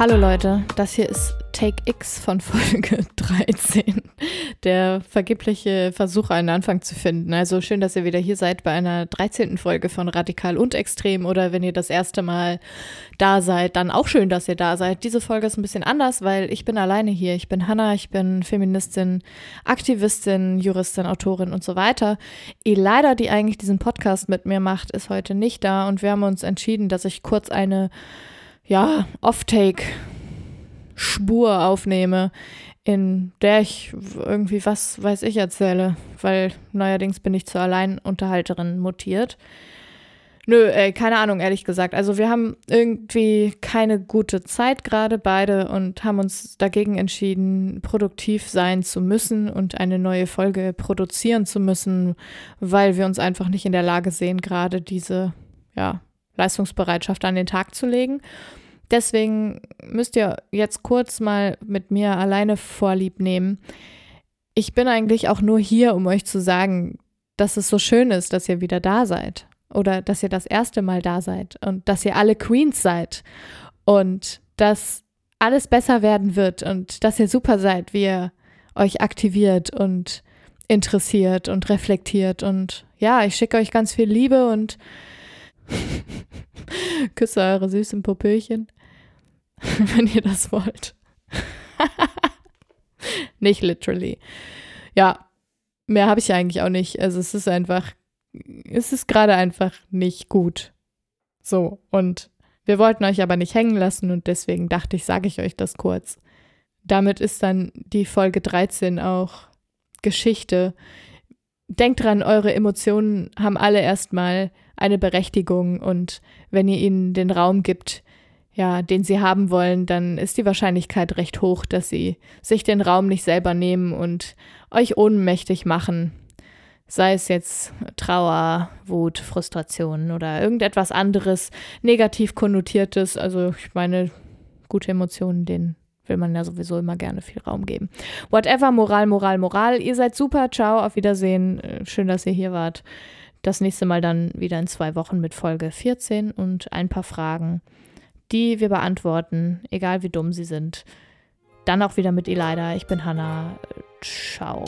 Hallo Leute, das hier ist Take X von Folge 13. Der vergebliche Versuch, einen Anfang zu finden. Also schön, dass ihr wieder hier seid bei einer 13. Folge von Radikal und Extrem oder wenn ihr das erste Mal da seid, dann auch schön, dass ihr da seid. Diese Folge ist ein bisschen anders, weil ich bin alleine hier. Ich bin Hanna, ich bin Feministin, Aktivistin, Juristin, Autorin und so weiter. Elida, die eigentlich diesen Podcast mit mir macht, ist heute nicht da und wir haben uns entschieden, dass ich kurz eine ja, Off-Take-Spur aufnehme, in der ich irgendwie was weiß ich erzähle, weil neuerdings bin ich zur Alleinunterhalterin mutiert. Nö, äh, keine Ahnung, ehrlich gesagt. Also wir haben irgendwie keine gute Zeit gerade beide und haben uns dagegen entschieden, produktiv sein zu müssen und eine neue Folge produzieren zu müssen, weil wir uns einfach nicht in der Lage sehen, gerade diese ja, Leistungsbereitschaft an den Tag zu legen. Deswegen müsst ihr jetzt kurz mal mit mir alleine Vorlieb nehmen. Ich bin eigentlich auch nur hier, um euch zu sagen, dass es so schön ist, dass ihr wieder da seid. Oder dass ihr das erste Mal da seid und dass ihr alle Queens seid. Und dass alles besser werden wird und dass ihr super seid, wie ihr euch aktiviert und interessiert und reflektiert. Und ja, ich schicke euch ganz viel Liebe und küsse eure süßen Popöchen. wenn ihr das wollt. nicht literally. Ja, mehr habe ich eigentlich auch nicht. Also es ist einfach, es ist gerade einfach nicht gut. So, und wir wollten euch aber nicht hängen lassen und deswegen dachte ich, sage ich euch das kurz. Damit ist dann die Folge 13 auch Geschichte. Denkt dran, eure Emotionen haben alle erstmal eine Berechtigung und wenn ihr ihnen den Raum gibt, ja, den sie haben wollen, dann ist die Wahrscheinlichkeit recht hoch, dass sie sich den Raum nicht selber nehmen und euch ohnmächtig machen. Sei es jetzt Trauer, Wut, Frustration oder irgendetwas anderes negativ konnotiertes. Also ich meine, gute Emotionen, denen will man ja sowieso immer gerne viel Raum geben. Whatever, Moral, Moral, Moral. Ihr seid super. Ciao, auf Wiedersehen. Äh, schön, dass ihr hier wart. Das nächste Mal dann wieder in zwei Wochen mit Folge 14 und ein paar Fragen die wir beantworten, egal wie dumm sie sind. Dann auch wieder mit Elida. Ich bin Hanna. Ciao.